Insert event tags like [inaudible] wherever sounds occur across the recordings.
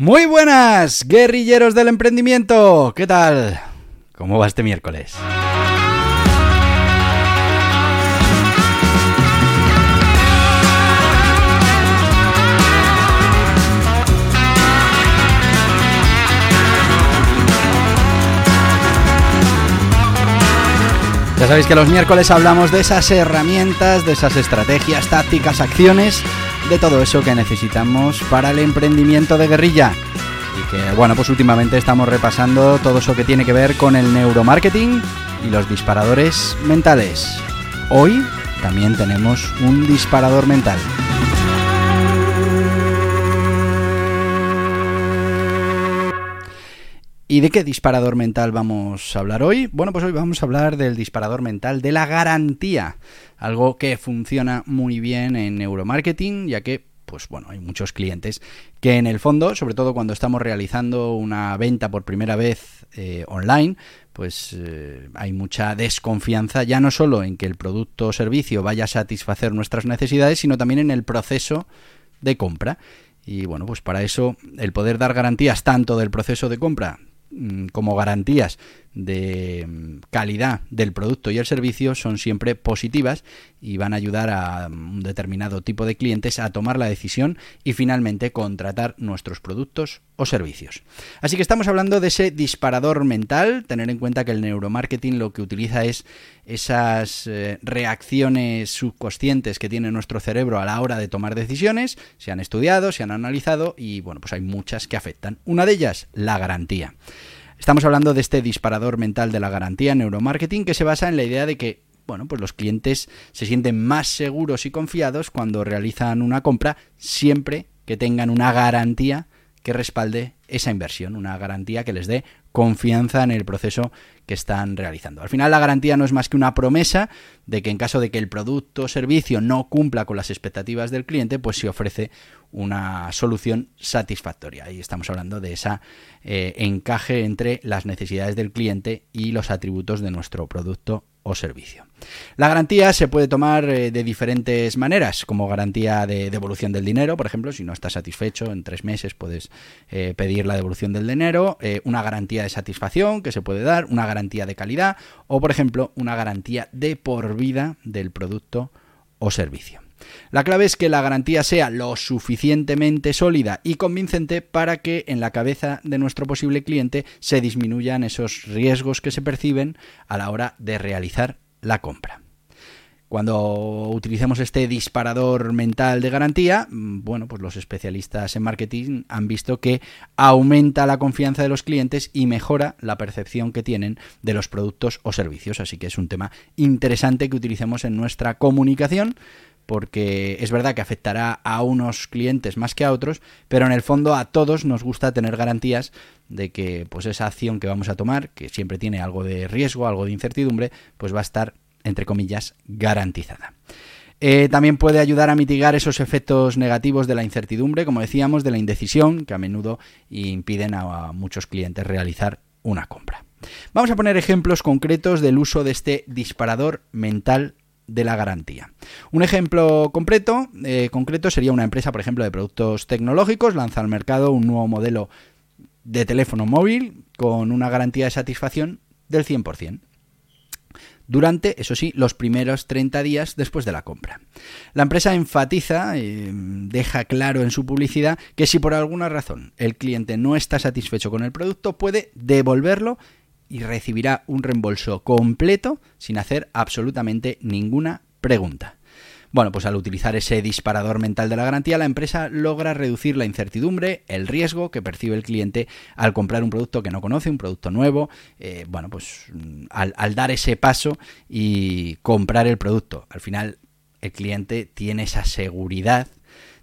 Muy buenas, guerrilleros del emprendimiento. ¿Qué tal? ¿Cómo va este miércoles? Ya sabéis que los miércoles hablamos de esas herramientas, de esas estrategias, tácticas, acciones, de todo eso que necesitamos para el emprendimiento de guerrilla. Y que, bueno, pues últimamente estamos repasando todo eso que tiene que ver con el neuromarketing y los disparadores mentales. Hoy también tenemos un disparador mental. ¿Y de qué disparador mental vamos a hablar hoy? Bueno, pues hoy vamos a hablar del disparador mental de la garantía, algo que funciona muy bien en neuromarketing, ya que pues bueno, hay muchos clientes que en el fondo, sobre todo cuando estamos realizando una venta por primera vez eh, online, pues eh, hay mucha desconfianza ya no solo en que el producto o servicio vaya a satisfacer nuestras necesidades, sino también en el proceso de compra. Y bueno, pues para eso el poder dar garantías tanto del proceso de compra como garantías de mm, calidad del producto y el servicio son siempre positivas y van a ayudar a mm, un determinado tipo de clientes a tomar la decisión y finalmente contratar nuestros productos o servicios. Así que estamos hablando de ese disparador mental, tener en cuenta que el neuromarketing lo que utiliza es esas eh, reacciones subconscientes que tiene nuestro cerebro a la hora de tomar decisiones, se han estudiado, se han analizado y bueno, pues hay muchas que afectan. Una de ellas, la garantía. Estamos hablando de este disparador mental de la garantía neuromarketing que se basa en la idea de que bueno, pues los clientes se sienten más seguros y confiados cuando realizan una compra siempre que tengan una garantía que respalde esa inversión, una garantía que les dé confianza en el proceso que están realizando. Al final la garantía no es más que una promesa de que en caso de que el producto o servicio no cumpla con las expectativas del cliente, pues se ofrece una solución satisfactoria. Ahí estamos hablando de ese eh, encaje entre las necesidades del cliente y los atributos de nuestro producto o servicio. La garantía se puede tomar eh, de diferentes maneras, como garantía de devolución del dinero, por ejemplo, si no estás satisfecho, en tres meses puedes eh, pedir la devolución del dinero, eh, una garantía de satisfacción que se puede dar, una garantía de calidad o, por ejemplo, una garantía de por vida del producto o servicio. La clave es que la garantía sea lo suficientemente sólida y convincente para que en la cabeza de nuestro posible cliente se disminuyan esos riesgos que se perciben a la hora de realizar la compra. Cuando utilicemos este disparador mental de garantía, mm, bueno, pues los especialistas en marketing han visto que aumenta la confianza de los clientes y mejora la percepción que tienen de los productos o servicios. Así que es un tema interesante que utilicemos en nuestra comunicación porque es verdad que afectará a unos clientes más que a otros, pero en el fondo a todos nos gusta tener garantías de que pues esa acción que vamos a tomar, que siempre tiene algo de riesgo, algo de incertidumbre, pues va a estar entre comillas garantizada. Eh, también puede ayudar a mitigar esos efectos negativos de la incertidumbre, como decíamos, de la indecisión, que a menudo impiden a muchos clientes realizar una compra. Vamos a poner ejemplos concretos del uso de este disparador mental de la garantía. Un ejemplo concreto, eh, concreto sería una empresa, por ejemplo, de productos tecnológicos, lanza al mercado un nuevo modelo de teléfono móvil con una garantía de satisfacción del 100% durante, eso sí, los primeros 30 días después de la compra. La empresa enfatiza, eh, deja claro en su publicidad, que si por alguna razón el cliente no está satisfecho con el producto, puede devolverlo y recibirá un reembolso completo sin hacer absolutamente ninguna pregunta. Bueno, pues al utilizar ese disparador mental de la garantía, la empresa logra reducir la incertidumbre, el riesgo que percibe el cliente al comprar un producto que no conoce, un producto nuevo. Eh, bueno, pues mm, al, al dar ese paso y comprar el producto. Al final el cliente tiene esa seguridad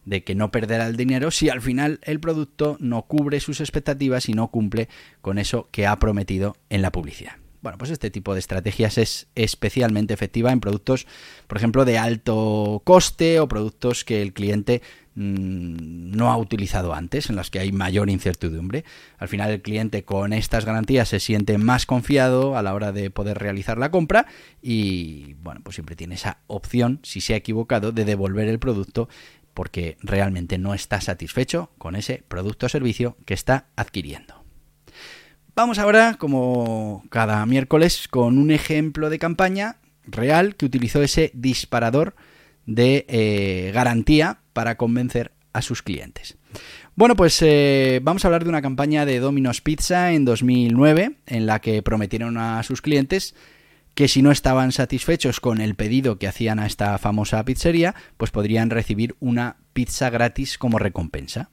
de que no perderá el dinero si al final el producto no cubre sus expectativas y no cumple con eso que ha prometido en la publicidad. Bueno, pues este tipo de estrategias es especialmente efectiva en productos, por ejemplo, de alto coste o productos que el cliente mm, no ha utilizado antes, en las que hay mayor incertidumbre. Al final el cliente con estas garantías se siente más confiado a la hora de poder realizar la compra y bueno, pues siempre tiene esa opción, si se ha equivocado, de devolver el producto porque realmente no está satisfecho con ese producto o servicio que está adquiriendo. Vamos ahora, como cada miércoles, con un ejemplo de campaña real que utilizó ese disparador de eh, garantía para convencer a sus clientes. Bueno, pues eh, vamos a hablar de una campaña de Domino's Pizza en 2009 en la que prometieron a sus clientes que si no estaban satisfechos con el pedido que hacían a esta famosa pizzería, pues podrían recibir una pizza gratis como recompensa.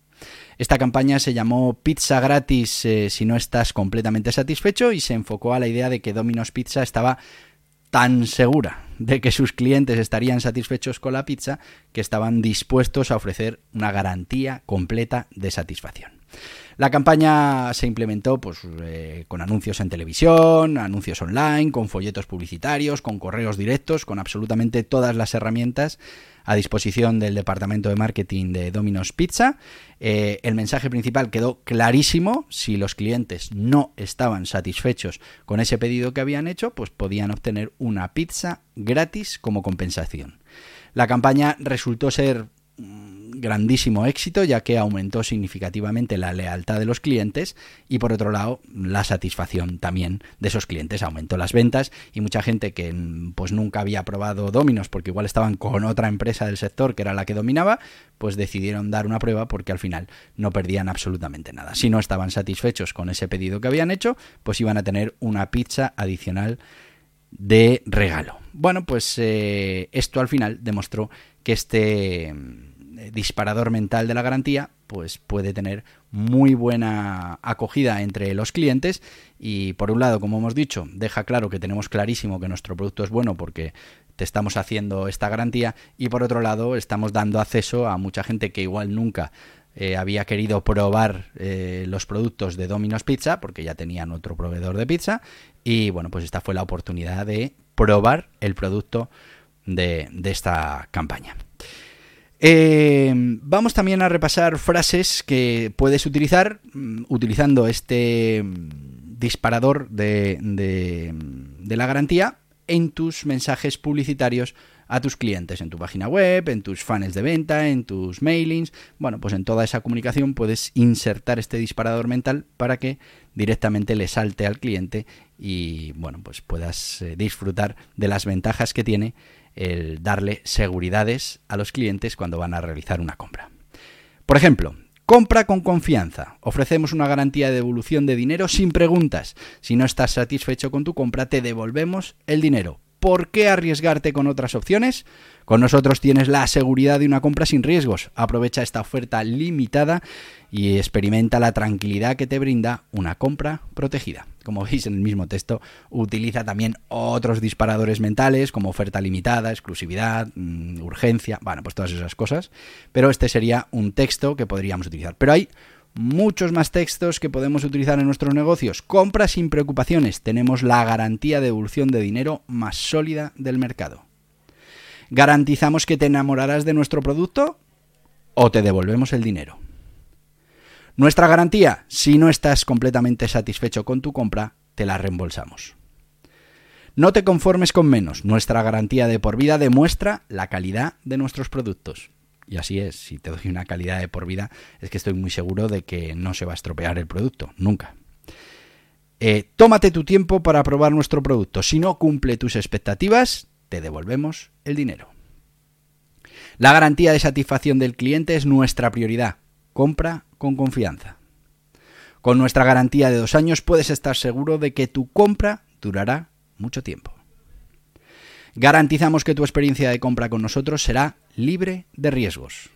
Esta campaña se llamó Pizza gratis eh, si no estás completamente satisfecho y se enfocó a la idea de que Domino's Pizza estaba tan segura de que sus clientes estarían satisfechos con la pizza que estaban dispuestos a ofrecer una garantía completa de satisfacción. La campaña se implementó pues, eh, con anuncios en televisión, anuncios online, con folletos publicitarios, con correos directos, con absolutamente todas las herramientas a disposición del departamento de marketing de Domino's Pizza. Eh, el mensaje principal quedó clarísimo. Si los clientes no estaban satisfechos con ese pedido que habían hecho, pues podían obtener una pizza gratis como compensación. La campaña resultó ser grandísimo éxito ya que aumentó significativamente la lealtad de los clientes y por otro lado la satisfacción también de esos clientes. Aumentó las ventas y mucha gente que pues nunca había probado Dominos porque igual estaban con otra empresa del sector que era la que dominaba pues decidieron dar una prueba porque al final no perdían absolutamente nada. Si no estaban satisfechos con ese pedido que habían hecho pues iban a tener una pizza adicional de regalo. Bueno pues eh, esto al final demostró que este disparador mental de la garantía, pues puede tener muy buena acogida entre los clientes. Y por un lado, como hemos dicho, deja claro que tenemos clarísimo que nuestro producto es bueno porque te estamos haciendo esta garantía. Y por otro lado estamos dando acceso a mucha gente que igual nunca eh, había querido probar eh, los productos de Domino's Pizza porque ya tenían otro proveedor de pizza. Y bueno pues esta fue la oportunidad de probar el producto de esta campaña. Eh, vamos también a repasar frases que puedes utilizar mm, utilizando este mm, disparador de, de, la garantía en tus mensajes publicitarios a tus clientes, en tu página web, en tus funnels de venta, en tus mailings. Bueno, pues en toda esa comunicación puedes insertar este disparador mental para que directamente le salte al cliente y bueno, pues puedas eh, disfrutar de las ventajas que tiene el darle seguridades a los clientes cuando van a realizar una compra. Por ejemplo, compra con confianza. Ofrecemos una garantía de devolución de dinero sin preguntas. Si no estás satisfecho con tu compra, te devolvemos el dinero. ¿Por qué arriesgarte con otras opciones? Con nosotros tienes la seguridad de una compra sin riesgos. Aprovecha esta oferta limitada y experimenta la tranquilidad que te brinda una compra protegida. Como veis en el mismo texto, utiliza también otros disparadores mentales como oferta limitada, exclusividad, mm, urgencia, bueno, pues todas esas cosas. Pero este sería un texto que podríamos utilizar. Pero hay muchos más textos que podemos utilizar en nuestros negocios. Compra sin preocupaciones. Tenemos la garantía de devolución de dinero más sólida del mercado. Garantizamos que te enamorarás de nuestro producto o te devolvemos el dinero. Nuestra garantía, si no estás completamente satisfecho con tu compra, te la reembolsamos. No te conformes con menos. Nuestra garantía de por vida demuestra la calidad de nuestros productos. Y así es, si te doy una calidad de por vida, es que estoy muy seguro de que no se va a estropear el producto, nunca. Eh, tómate tu tiempo para probar nuestro producto. Si no cumple tus expectativas, te devolvemos el dinero. La garantía de satisfacción del cliente es nuestra prioridad. Compra con confianza. Con nuestra garantía de dos años puedes estar seguro de que tu compra durará mucho tiempo. Garantizamos que tu experiencia de compra con nosotros será libre de riesgos.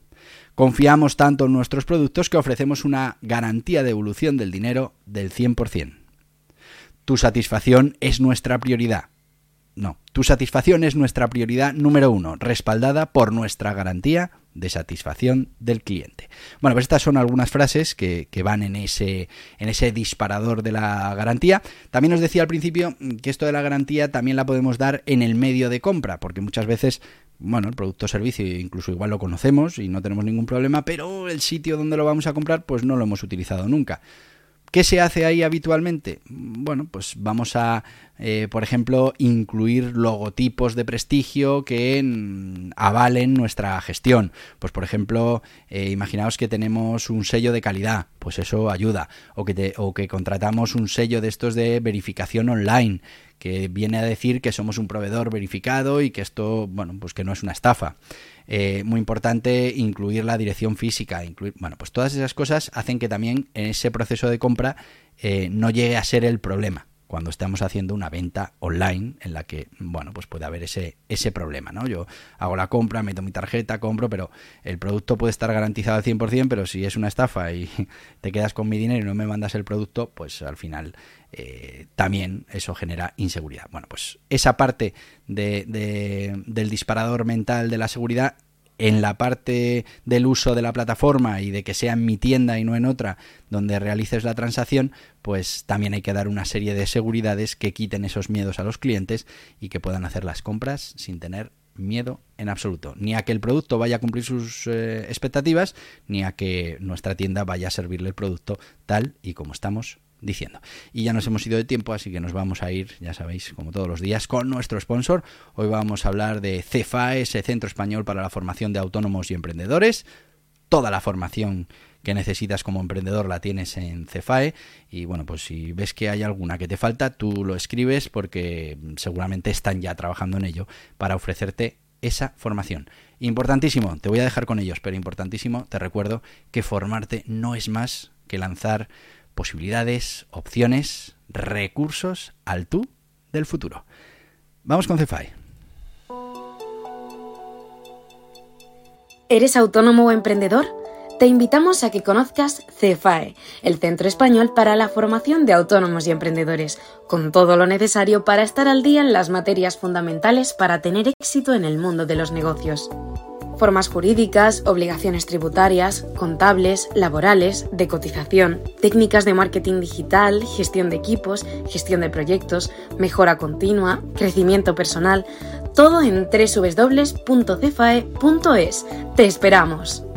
Confiamos tanto en nuestros productos que ofrecemos una garantía de devolución del dinero del 100%. Tu satisfacción es nuestra prioridad. No, tu satisfacción es nuestra prioridad número uno, respaldada por nuestra garantía de satisfacción del cliente. Bueno, pues estas son algunas frases que, van en ese, en ese disparador de la garantía. También os decía al principio que esto de la garantía también la podemos dar en el medio de compra, porque muchas veces bueno, el producto o servicio incluso igual lo conocemos y no tenemos ningún problema, pero el sitio donde lo vamos a comprar pues no lo hemos utilizado nunca. ¿Qué se hace ahí habitualmente? Bueno, pues vamos a, eh, por ejemplo, incluir logotipos de prestigio que mm, avalen nuestra gestión. Pues, por ejemplo, eh, imaginaos que tenemos un sello de calidad, pues eso ayuda. O que, o que contratamos un sello de estos de verificación online, que viene a decir que somos un proveedor verificado y que esto, bueno, pues que no es una estafa. Eh, muy importante incluir la dirección física, incluir, bueno, pues todas esas cosas hacen que también en ese proceso de compra eh, no llegue a ser el problema cuando estamos haciendo una venta online en la que, bueno, pues puede haber ese, ese problema, ¿no? Yo hago la compra, meto mi tarjeta, compro, pero el producto puede estar garantizado al 100%, pero si es una estafa y [laughs] te quedas con mi dinero y no me mandas el producto, pues al final eh, también eso genera inseguridad. Bueno, pues esa parte de, del disparador mental de la seguridad en la parte del uso de la plataforma y de que sea en mi tienda y no en otra donde realices la transacción, pues también hay que dar una serie de seguridades que quiten esos miedos a los clientes y que puedan hacer las compras sin tener miedo en absoluto, ni a que el producto vaya a cumplir sus eh, expectativas, ni a que nuestra tienda vaya a servirle el producto tal y como estamos diciendo. Y ya nos hemos ido de tiempo, así que nos vamos a ir, ya sabéis, como todos los días, con nuestro sponsor. Hoy vamos a hablar de CEFAE, ese Centro Español para la Formación de Autónomos y Emprendedores. Toda la formación que necesitas como emprendedor la tienes en Cefae y bueno pues si ves que hay alguna que te falta tú lo escribes porque seguramente están ya trabajando en ello para ofrecerte esa formación. Importantísimo, te voy a dejar con ellos, pero importantísimo, te recuerdo que formarte no es más que lanzar posibilidades, opciones, recursos al tú del futuro. Vamos con Cefai. ¿Eres autónomo o emprendedor? Te invitamos a que conozcas CEFAE, el Centro Español para la Formación de Autónomos y Emprendedores, con todo lo necesario para estar al día en las materias fundamentales para tener éxito en el mundo de los negocios formas jurídicas, obligaciones tributarias, contables, laborales, de cotización, técnicas de marketing digital, gestión de equipos, gestión de proyectos, mejora continua, crecimiento personal, todo en www.cefae.es. ¡Te esperamos!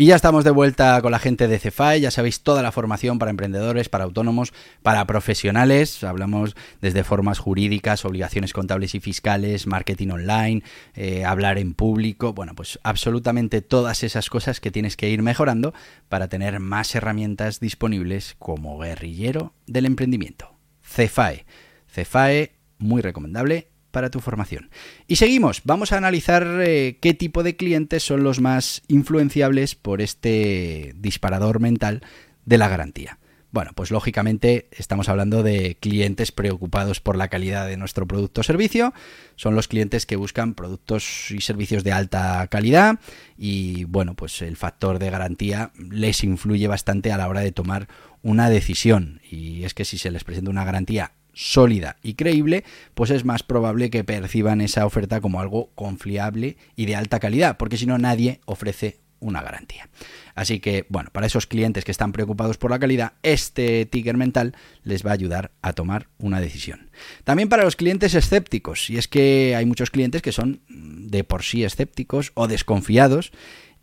Y ya estamos de vuelta con la gente de Cefai, ya sabéis toda la formación para emprendedores, para autónomos, para profesionales, hablamos desde formas jurídicas, obligaciones contables y fiscales, marketing online, eh, hablar en público, bueno, pues absolutamente todas esas cosas que tienes que ir mejorando para tener más herramientas disponibles como guerrillero del emprendimiento. Cefae, Cefae, muy recomendable para tu formación. Y seguimos, vamos a analizar eh, qué tipo de clientes son los más influenciables por este disparador mental de la garantía. Bueno, pues lógicamente estamos hablando de clientes preocupados por la calidad de nuestro producto o servicio. Son los clientes que buscan productos y servicios de alta calidad y bueno, pues el factor de garantía les influye bastante a la hora de tomar una decisión. Y es que si se les presenta una garantía sólida y creíble, pues es más probable que perciban esa oferta como algo confiable y de alta calidad, porque si no nadie ofrece una garantía. Así que, bueno, para esos clientes que están preocupados por la calidad, este ticker mental les va a ayudar a tomar una decisión. También para los clientes escépticos, y es que hay muchos clientes que son de por sí escépticos o desconfiados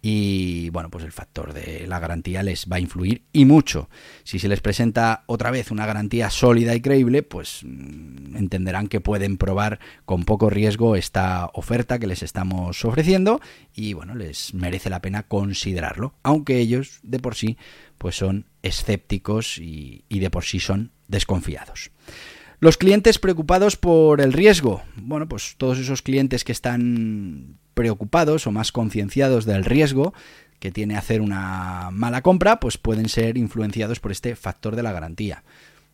y bueno, pues el factor de la garantía les va a influir y mucho. Si se les presenta otra vez una garantía sólida y creíble, pues mm, entenderán que pueden probar con poco riesgo esta oferta que les estamos ofreciendo y bueno, les merece la pena considerarlo, aunque ellos de por sí pues son escépticos y, y de por sí son desconfiados. Los clientes preocupados por el riesgo. Bueno, pues todos esos clientes que están preocupados o más concienciados del riesgo que tiene hacer una mala compra, pues pueden ser influenciados por este factor de la garantía.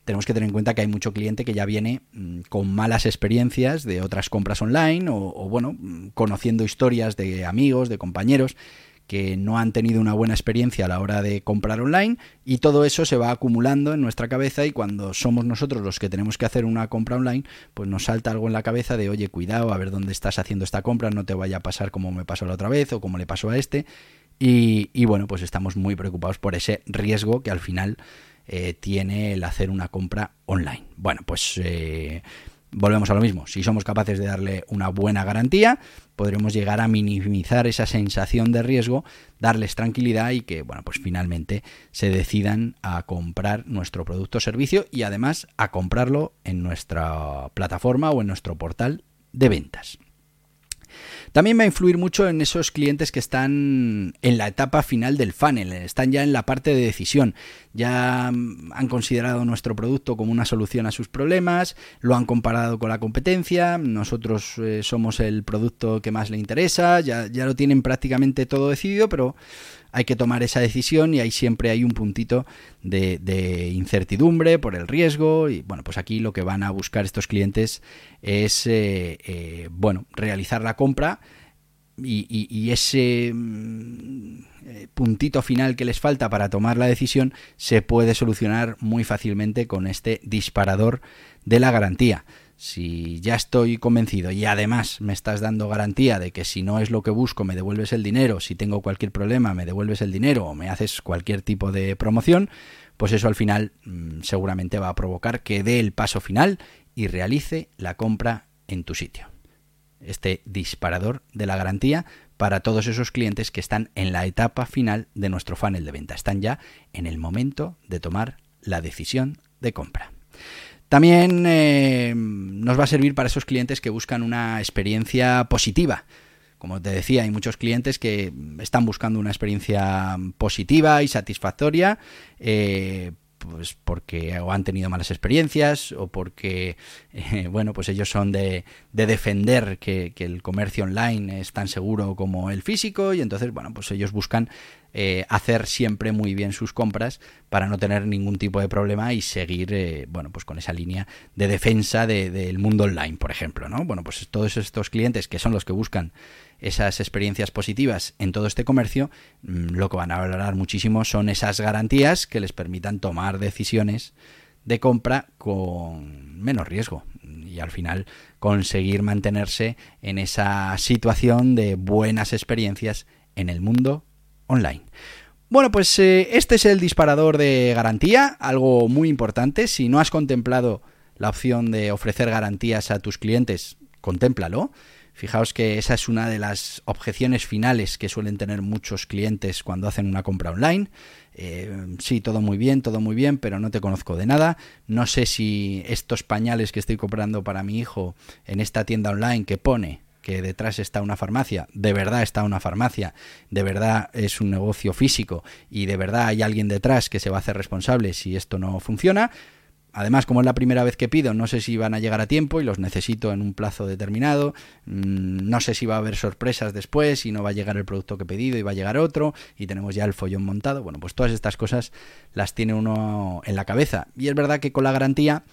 Tenemos que tener en cuenta que hay mucho cliente que ya viene mm, con malas experiencias de otras compras online o, bueno, mm, conociendo historias de amigos, de compañeros que no han tenido una buena experiencia a la hora de comprar online y todo eso se va acumulando en nuestra cabeza y cuando somos nosotros los que tenemos que hacer una compra online, pues nos salta algo en la cabeza de oye, cuidado, a ver dónde estás haciendo esta compra, no te vaya a pasar como me pasó la otra vez o como le pasó a este. Y, bueno, pues estamos muy preocupados por ese riesgo que al final eh, tiene el hacer una compra online. Bueno, pues... Eh, volvemos a lo mismo. Si somos capaces de darle una buena garantía, podremos llegar a minimizar esa sensación de riesgo, darles tranquilidad y que, bueno, pues finalmente se decidan a comprar nuestro producto o servicio y además a comprarlo en nuestra plataforma o en nuestro portal de ventas. También va a influir mucho en esos clientes que están en la etapa final del funnel, están ya en la parte de decisión, ya han considerado nuestro producto como una solución a sus problemas, lo han comparado con la competencia, nosotros eh, somos el producto que más le interesa, ya, ya lo tienen prácticamente todo decidido, pero hay que tomar esa decisión y ahí siempre hay un puntito de, incertidumbre por el riesgo y bueno, pues aquí lo que van a buscar estos clientes es, eh, eh, bueno, realizar la compra y, ese mm, eh, puntito final que les falta para tomar la decisión se puede solucionar muy fácilmente con este disparador de la garantía si ya estoy convencido y además me estás dando garantía de que si no es lo que busco me devuelves el dinero, si tengo cualquier problema me devuelves el dinero o me haces cualquier tipo de promoción, pues eso al final mm, seguramente va a provocar que dé el paso final y realice la compra en tu sitio. Este disparador de la garantía para todos esos clientes que están en la etapa final de nuestro funnel de venta, están ya en el momento de tomar la decisión de compra. También eh, nos va a servir para esos clientes que buscan una experiencia positiva. Como te decía, hay muchos clientes que están buscando una experiencia positiva y satisfactoria, eh, pues porque o han tenido malas experiencias o porque, [laughs] eh, bueno, pues ellos son de, defender que, el comercio online es tan seguro como el físico y entonces, bueno, pues ellos buscan eh, hacer siempre muy bien sus compras para no tener ningún tipo de problema y seguir, eh, bueno, pues con esa línea de defensa del mundo online, por ejemplo, ¿no? Bueno, pues todos estos clientes que son los que buscan esas experiencias positivas en todo este comercio, mm, lo que van a valorar muchísimo son esas garantías que les permitan tomar decisiones de compra con menos riesgo y al final conseguir mantenerse en esa situación de buenas experiencias en el mundo online. Bueno, pues eh, este es el disparador de garantía, algo muy importante. Si no has contemplado la opción de ofrecer garantías a tus clientes, contémplalo. Fijaos que esa es una de las objeciones finales que suelen tener muchos clientes cuando hacen una compra online. Eh, sí, todo muy bien, todo muy bien, pero no te conozco de nada. No sé si estos pañales que estoy comprando para mi hijo en esta tienda online que pone que detrás está una farmacia, de verdad está una farmacia, de verdad es un negocio físico y de verdad hay alguien detrás que se va a hacer responsable si esto no funciona. Además, como es la primera vez que pido, no sé si van a llegar a tiempo y los necesito en un plazo determinado. Mm, no sé si va a haber sorpresas después y no va a llegar el producto que he pedido y va a llegar otro y tenemos ya el follón montado. Bueno, pues todas estas cosas las tiene uno en la cabeza. Y es verdad que con la garantía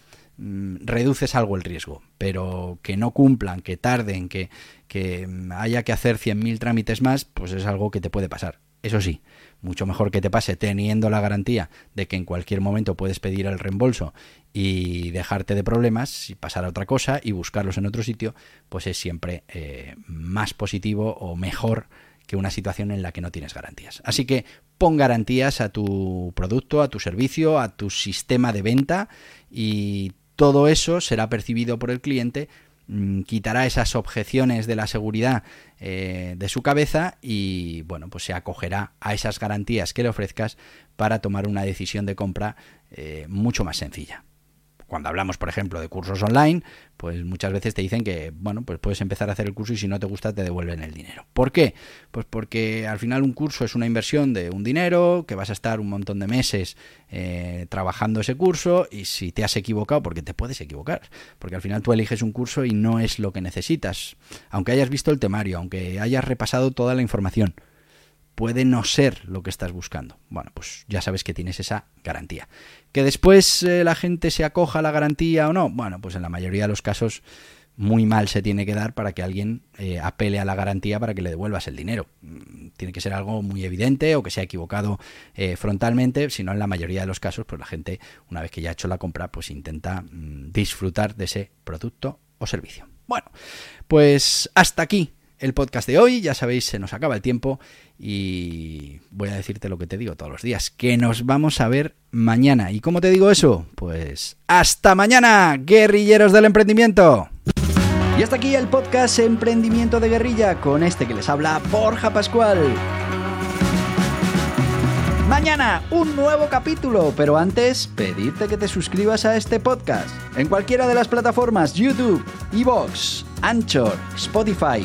Mm, reduces algo el riesgo, pero que no cumplan, que tarden, que, que haya que hacer 100.000 trámites más, pues es algo que te puede pasar. Eso sí, mucho mejor que te pase teniendo la garantía de que en cualquier momento puedes pedir el reembolso y dejarte de problemas y pasar a otra cosa y buscarlos en otro sitio, pues es siempre eh, más positivo o mejor que una situación en la que no tienes garantías. Así que pon garantías a tu producto, a tu servicio, a tu sistema de venta y todo eso será percibido por el cliente, quitará esas objeciones de la seguridad eh, de su cabeza y bueno, pues se acogerá a esas garantías que le ofrezcas para tomar una decisión de compra eh, mucho más sencilla cuando hablamos, por ejemplo, de cursos online, pues muchas veces te dicen que, bueno, pues puedes empezar a hacer el curso y si no te gusta te devuelven el dinero. ¿Por qué? Pues porque al final un curso es una inversión de un dinero, que vas a estar un montón de meses eh, trabajando ese curso y si te has equivocado, porque te puedes equivocar, porque al final tú eliges un curso y no es lo que necesitas, aunque hayas visto el temario, aunque hayas repasado toda la información puede no ser lo que estás buscando. Bueno, pues ya sabes que tienes esa garantía. Que después eh, la gente se acoja a la garantía o no, bueno, pues en la mayoría de los casos muy mal se tiene que dar para que alguien eh, apele a la garantía para que le devuelvas el dinero. Mm, tiene que ser algo muy evidente o que se ha equivocado eh, frontalmente, si no en la mayoría de los casos, pues la gente, una vez que ya ha hecho la compra, pues intenta mm, disfrutar de ese producto o servicio. Bueno, pues hasta aquí el podcast de hoy. Ya sabéis, se nos acaba el tiempo y voy a decirte lo que te digo todos los días, que nos vamos a ver mañana. ¿Y cómo te digo eso? Pues hasta mañana, guerrilleros del emprendimiento. Y hasta aquí el podcast Emprendimiento de Guerrilla con este que les habla Borja Pascual. Mañana un nuevo capítulo, pero antes pedirte que te suscribas a este podcast en cualquiera de las plataformas YouTube, Evox, Anchor, Spotify,